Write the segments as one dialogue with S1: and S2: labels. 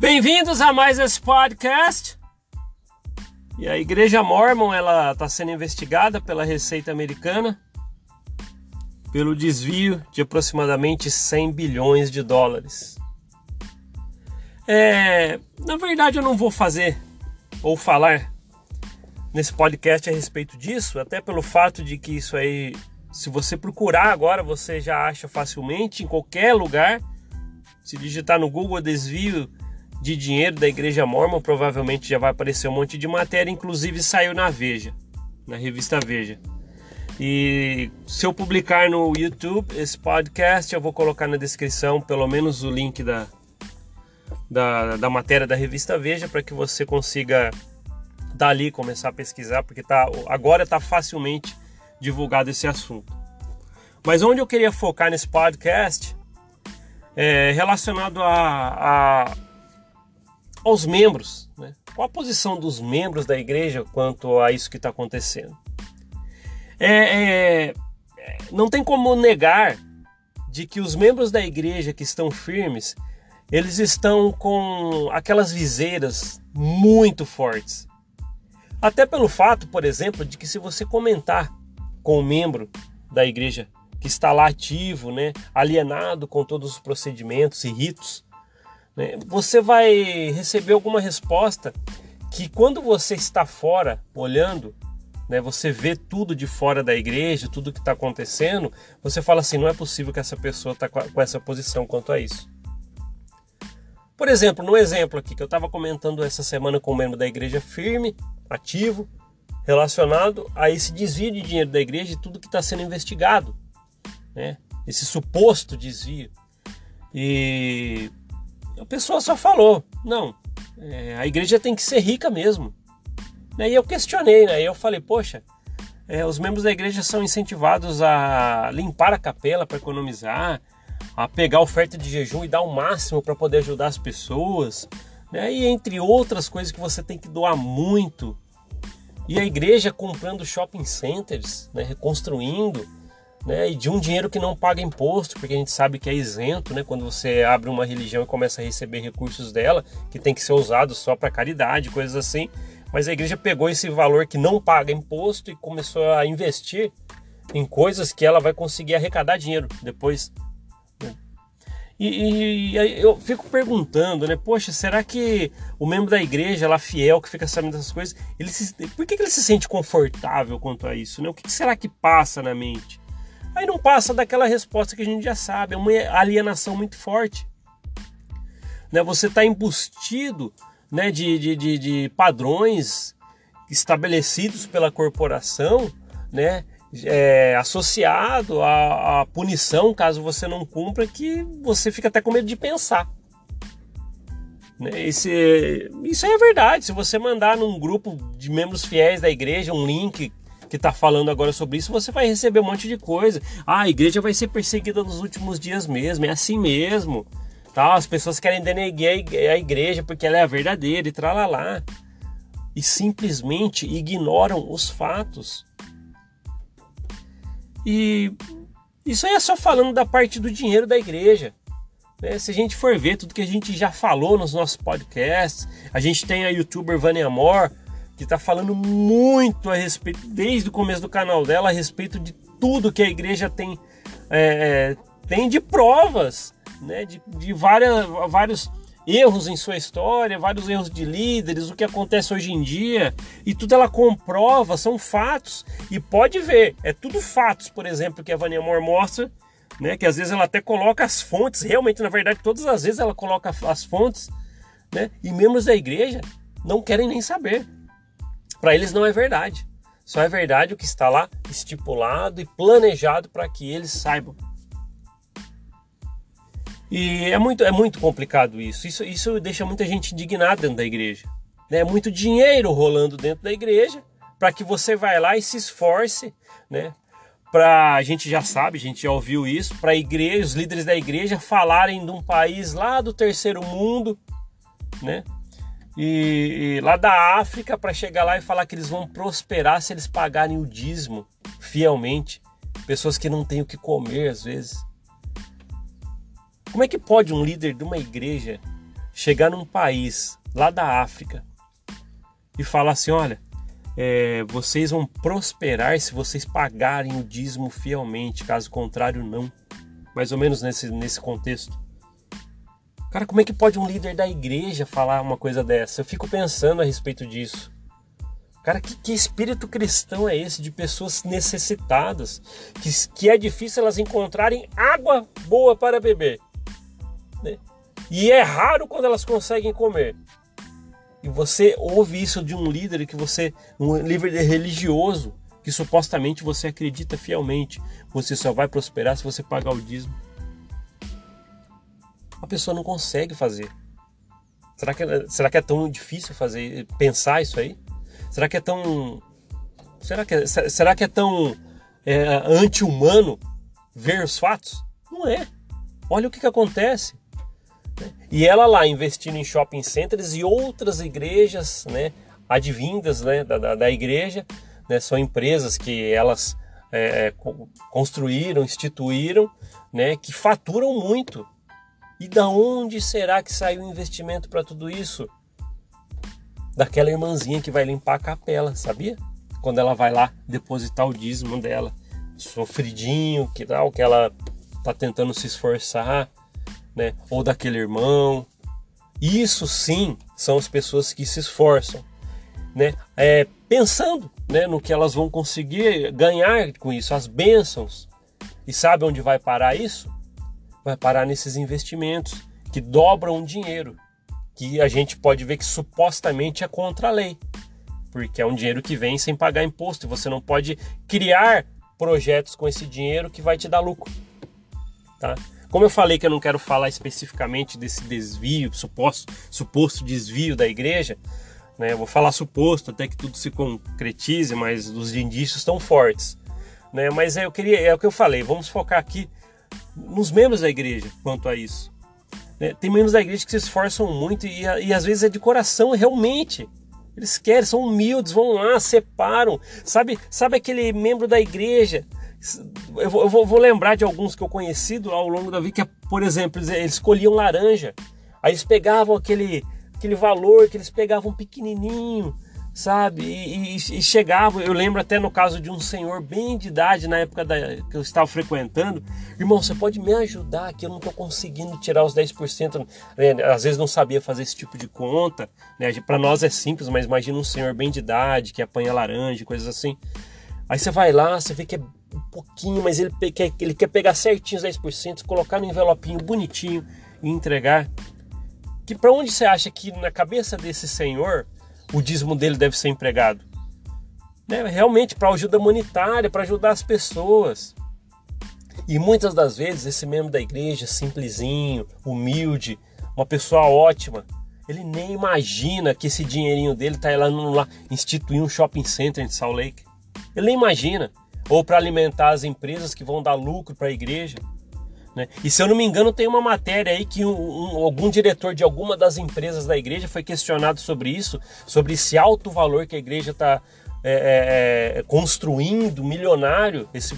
S1: Bem-vindos a mais esse podcast. E a Igreja Mormon ela está sendo investigada pela Receita Americana pelo desvio de aproximadamente 100 bilhões de dólares. É, na verdade, eu não vou fazer ou falar nesse podcast a respeito disso, até pelo fato de que isso aí, se você procurar agora, você já acha facilmente em qualquer lugar. Se digitar no Google desvio de dinheiro da Igreja Mormon, provavelmente já vai aparecer um monte de matéria, inclusive saiu na Veja, na revista Veja. E se eu publicar no YouTube esse podcast, eu vou colocar na descrição pelo menos o link da, da, da matéria da revista Veja para que você consiga dali começar a pesquisar, porque tá, agora está facilmente divulgado esse assunto. Mas onde eu queria focar nesse podcast é relacionado a, a aos membros. Né? Qual a posição dos membros da igreja quanto a isso que está acontecendo? É, é, não tem como negar de que os membros da igreja que estão firmes, eles estão com aquelas viseiras muito fortes. Até pelo fato, por exemplo, de que se você comentar com um membro da igreja que está lá ativo, né, alienado com todos os procedimentos e ritos, né, você vai receber alguma resposta que quando você está fora olhando, né, você vê tudo de fora da igreja, tudo que está acontecendo, você fala assim, não é possível que essa pessoa está com essa posição quanto a isso. Por exemplo, no exemplo aqui que eu estava comentando essa semana com um membro da igreja firme, ativo, relacionado a esse desvio de dinheiro da igreja e tudo que está sendo investigado, né? esse suposto desvio. E a pessoa só falou: não, é, a igreja tem que ser rica mesmo. E eu questionei, né? Eu falei: poxa, é, os membros da igreja são incentivados a limpar a capela para economizar, a pegar oferta de jejum e dar o máximo para poder ajudar as pessoas, né? E entre outras coisas que você tem que doar muito. E a igreja comprando shopping centers, né? reconstruindo né, e de um dinheiro que não paga imposto, porque a gente sabe que é isento, né, quando você abre uma religião e começa a receber recursos dela, que tem que ser usado só para caridade, coisas assim. Mas a igreja pegou esse valor que não paga imposto e começou a investir em coisas que ela vai conseguir arrecadar dinheiro depois. Né. E, eu fico perguntando, né? Poxa, será que o membro da igreja lá fiel que fica sabendo dessas coisas, ele se, por que, que ele se sente confortável quanto a isso? Né? O que, que será que passa na mente? Aí não passa daquela resposta que a gente já sabe, é uma alienação muito forte. Né? Você está embustido né, de, de, de, de, padrões estabelecidos pela corporação, né, é, associado à, à punição caso você não cumpra, que você fica até com medo de pensar. Né? Esse, isso é verdade. Se você mandar num grupo de membros fiéis da igreja um link que está falando agora sobre isso, você vai receber um monte de coisa. Ah, a igreja vai ser perseguida nos últimos dias mesmo, é assim mesmo. Tá? As pessoas querem denegrir a igreja porque ela é a verdadeira e tralalá. E simplesmente ignoram os fatos. E isso aí é só falando da parte do dinheiro da igreja. Né? Se a gente for ver tudo que a gente já falou nos nossos podcasts, a gente tem a youtuber Vânia Amor, que está falando muito a respeito, desde o começo do canal dela, a respeito de tudo que a igreja tem, é, é, tem de provas, né, de, de várias, vários erros em sua história, vários erros de líderes, o que acontece hoje em dia, e tudo ela comprova, são fatos, e pode ver, é tudo fatos, por exemplo, que a Vânia Moore mostra, né, que às vezes ela até coloca as fontes, realmente, na verdade, todas as vezes ela coloca as fontes, né, e membros da igreja não querem nem saber. Para eles não é verdade. Só é verdade o que está lá estipulado e planejado para que eles saibam. E é muito, é muito complicado isso. isso. Isso deixa muita gente indignada dentro da igreja. É muito dinheiro rolando dentro da igreja para que você vá lá e se esforce, né? Para a gente já sabe, a gente já ouviu isso, para igreja, os líderes da igreja falarem de um país lá do terceiro mundo, né? E, e lá da África para chegar lá e falar que eles vão prosperar se eles pagarem o dízimo fielmente. Pessoas que não têm o que comer às vezes. Como é que pode um líder de uma igreja chegar num país lá da África e falar assim: olha, é, vocês vão prosperar se vocês pagarem o dízimo fielmente, caso contrário, não. Mais ou menos nesse, nesse contexto. Cara, como é que pode um líder da igreja falar uma coisa dessa? Eu fico pensando a respeito disso. Cara, que, que espírito cristão é esse de pessoas necessitadas, que, que é difícil elas encontrarem água boa para beber? Né? E é raro quando elas conseguem comer. E você ouve isso de um líder que você, um líder religioso, que supostamente você acredita fielmente. Você só vai prosperar se você pagar o dízimo. A pessoa não consegue fazer. Será que, será que é tão difícil fazer, pensar isso aí? Será que é tão. Será que é, será que é tão é, anti-humano ver os fatos? Não é. Olha o que, que acontece. E ela lá investindo em shopping centers e outras igrejas, né, advindas né, da, da, da igreja, né, são empresas que elas é, é construíram, instituíram, né, que faturam muito. E da onde será que saiu o investimento para tudo isso? daquela irmãzinha que vai limpar a capela, sabia? Quando ela vai lá depositar o dízimo dela, sofridinho, que tal, que ela tá tentando se esforçar, né? Ou daquele irmão. Isso sim são as pessoas que se esforçam, né? É, pensando, né, no que elas vão conseguir ganhar com isso, as bênçãos. E sabe onde vai parar isso? Vai parar nesses investimentos que dobram dinheiro que a gente pode ver que supostamente é contra a lei, porque é um dinheiro que vem sem pagar imposto e você não pode criar projetos com esse dinheiro que vai te dar lucro, tá? Como eu falei que eu não quero falar especificamente desse desvio, suposto, suposto desvio da igreja, né? Eu vou falar suposto até que tudo se concretize, mas os indícios estão fortes, né? Mas é, eu queria, é o que eu falei, vamos focar aqui nos membros da igreja quanto a isso. Né? Tem membros da igreja que se esforçam muito e, e às vezes é de coração, realmente. Eles querem, são humildes, vão lá, separam. Sabe, sabe aquele membro da igreja? Eu vou, eu vou lembrar de alguns que eu conheci ao longo da vida, que, por exemplo, eles, eles escolhiam laranja. Aí eles pegavam aquele, aquele valor que eles pegavam pequenininho, sabe? E, e, e, chegava, eu lembro até no caso de um senhor bem de idade, na época da, que eu estava frequentando, irmão, você pode me ajudar que eu não estou conseguindo tirar os 10%, né? às vezes não sabia fazer esse tipo de conta, né? Para nós é simples, mas imagina um senhor bem de idade que apanha laranja, coisas assim. Aí você vai lá, você vê que é um pouquinho, mas ele quer, ele quer pegar certinho os 10%, colocar no envelopinho bonitinho e entregar. Que para onde você acha que na cabeça desse senhor o dízimo dele deve ser empregado? Né? Realmente para ajuda humanitária, para ajudar as pessoas. E muitas das vezes esse membro da igreja, simplesinho, humilde, uma pessoa ótima, ele nem imagina que esse dinheirinho dele está lá, lá instituir um shopping center em Salt Lake. Ele nem imagina. Ou para alimentar as empresas que vão dar lucro para a igreja. Né? E se eu não me engano, tem uma matéria aí que um, um, algum diretor de alguma das empresas da igreja foi questionado sobre isso, sobre esse alto valor que a igreja está é, é, é, construindo, milionário, esse,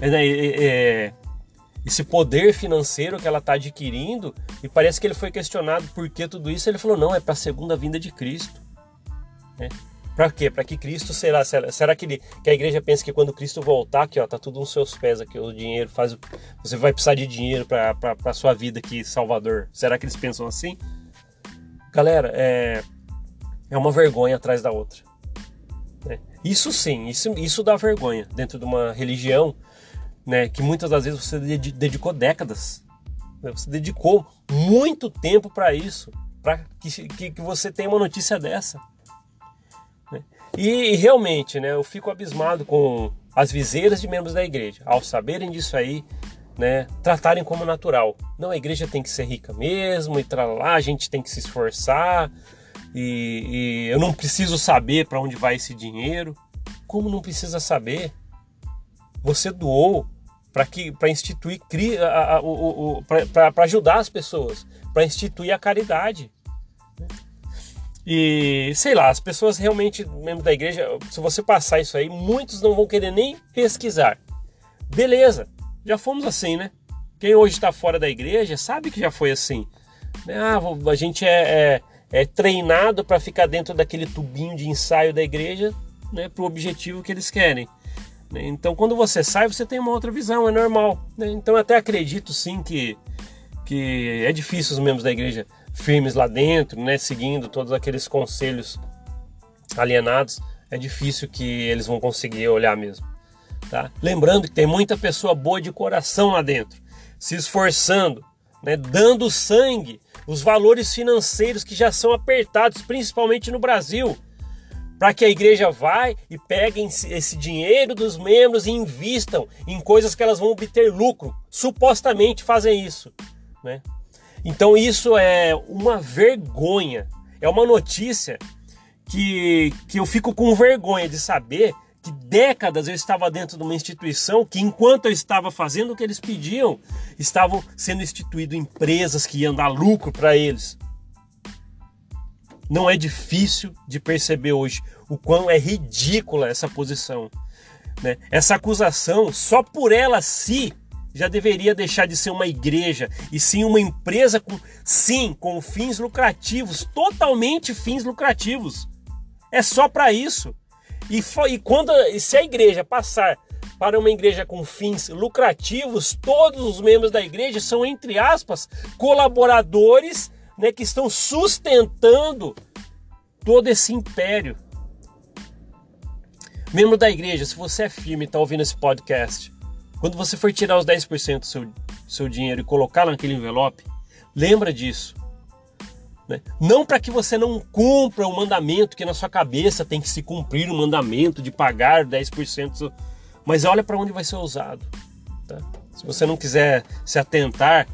S1: é, né, é, esse poder financeiro que ela está adquirindo. E parece que ele foi questionado por que tudo isso. Ele falou: não, é para a segunda vinda de Cristo. Né? Para quê? Para que Cristo será? Será, será que, ele, que, a igreja pensa que quando Cristo voltar, aqui ó, tá tudo nos seus pés aqui, o dinheiro faz, você vai precisar de dinheiro para sua vida aqui, Salvador? Será que eles pensam assim? Galera, é, é uma vergonha atrás da outra. Né? Isso sim, isso, isso dá vergonha dentro de uma religião, né, que muitas das vezes você dedicou décadas, né? você dedicou muito tempo para isso, para que, que, que você tenha uma notícia dessa. E realmente, né, eu fico abismado com as viseiras de membros da igreja, ao saberem disso aí, né, tratarem como natural. Não, a igreja tem que ser rica mesmo, e lá a gente tem que se esforçar, e, e eu não preciso saber para onde vai esse dinheiro. Como não precisa saber? Você doou para que para instituir para ajudar as pessoas, para instituir a caridade. E sei lá, as pessoas realmente, membros da igreja, se você passar isso aí, muitos não vão querer nem pesquisar. Beleza, já fomos assim, né? Quem hoje está fora da igreja sabe que já foi assim. Né? Ah, a gente é, é, é treinado para ficar dentro daquele tubinho de ensaio da igreja né, para o objetivo que eles querem. Né? Então, quando você sai, você tem uma outra visão, é normal. Né? Então, até acredito sim que, que é difícil os membros da igreja firmes lá dentro, né, seguindo todos aqueles conselhos alienados, é difícil que eles vão conseguir olhar mesmo. Tá? Lembrando que tem muita pessoa boa de coração lá dentro, se esforçando, né, dando sangue, os valores financeiros que já são apertados, principalmente no Brasil, para que a igreja vá e pegue esse dinheiro dos membros e invistam em coisas que elas vão obter lucro. Supostamente fazem isso. Né? Então isso é uma vergonha. É uma notícia que, que eu fico com vergonha de saber que décadas eu estava dentro de uma instituição que, enquanto eu estava fazendo o que eles pediam, estavam sendo instituídas empresas que iam dar lucro para eles. Não é difícil de perceber hoje o quão é ridícula essa posição. Né? Essa acusação, só por ela si, já deveria deixar de ser uma igreja e sim uma empresa com, sim, com fins lucrativos, totalmente fins lucrativos. É só para isso. E, e quando se a igreja passar para uma igreja com fins lucrativos, todos os membros da igreja são, entre aspas, colaboradores né, que estão sustentando todo esse império. Membro da igreja, se você é firme e está ouvindo esse podcast, quando você for tirar os 10% do seu, seu dinheiro e colocar naquele envelope, lembra disso. Né? Não para que você não cumpra o mandamento, que na sua cabeça tem que se cumprir o mandamento de pagar 10%, mas olha para onde vai ser usado. Tá? Se você não quiser se atentar,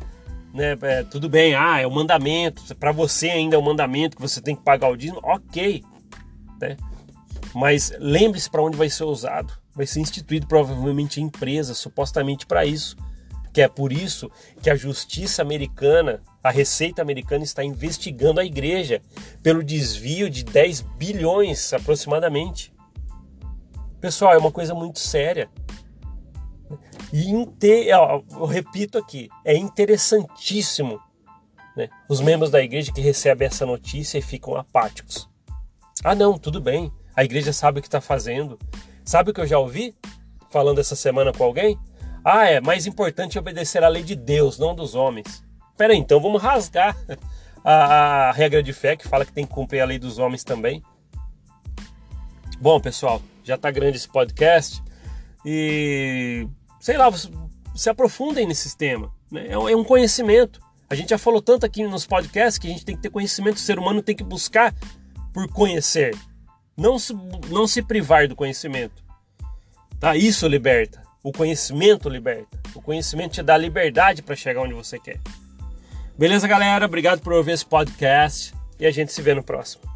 S1: né, é, tudo bem, ah, é o mandamento, para você ainda é o mandamento que você tem que pagar o dízimo, ok. Né? Mas lembre-se para onde vai ser usado. Vai ser instituído provavelmente em empresa, supostamente para isso que é por isso que a justiça americana, a Receita americana está investigando a igreja pelo desvio de 10 bilhões aproximadamente. Pessoal, é uma coisa muito séria. E eu repito aqui, é interessantíssimo né? os membros da igreja que recebem essa notícia e ficam apáticos. Ah, não, tudo bem, a igreja sabe o que está fazendo. Sabe o que eu já ouvi falando essa semana com alguém? Ah, é mais importante obedecer à lei de Deus, não dos homens. Pera aí, então vamos rasgar a, a regra de fé que fala que tem que cumprir a lei dos homens também. Bom, pessoal, já está grande esse podcast e sei lá, se aprofundem nesse tema. Né? É, é um conhecimento. A gente já falou tanto aqui nos podcasts que a gente tem que ter conhecimento, o ser humano tem que buscar por conhecer, não se, não se privar do conhecimento. Tá? Isso liberta. O conhecimento liberta. O conhecimento te dá liberdade para chegar onde você quer. Beleza, galera? Obrigado por ouvir esse podcast e a gente se vê no próximo.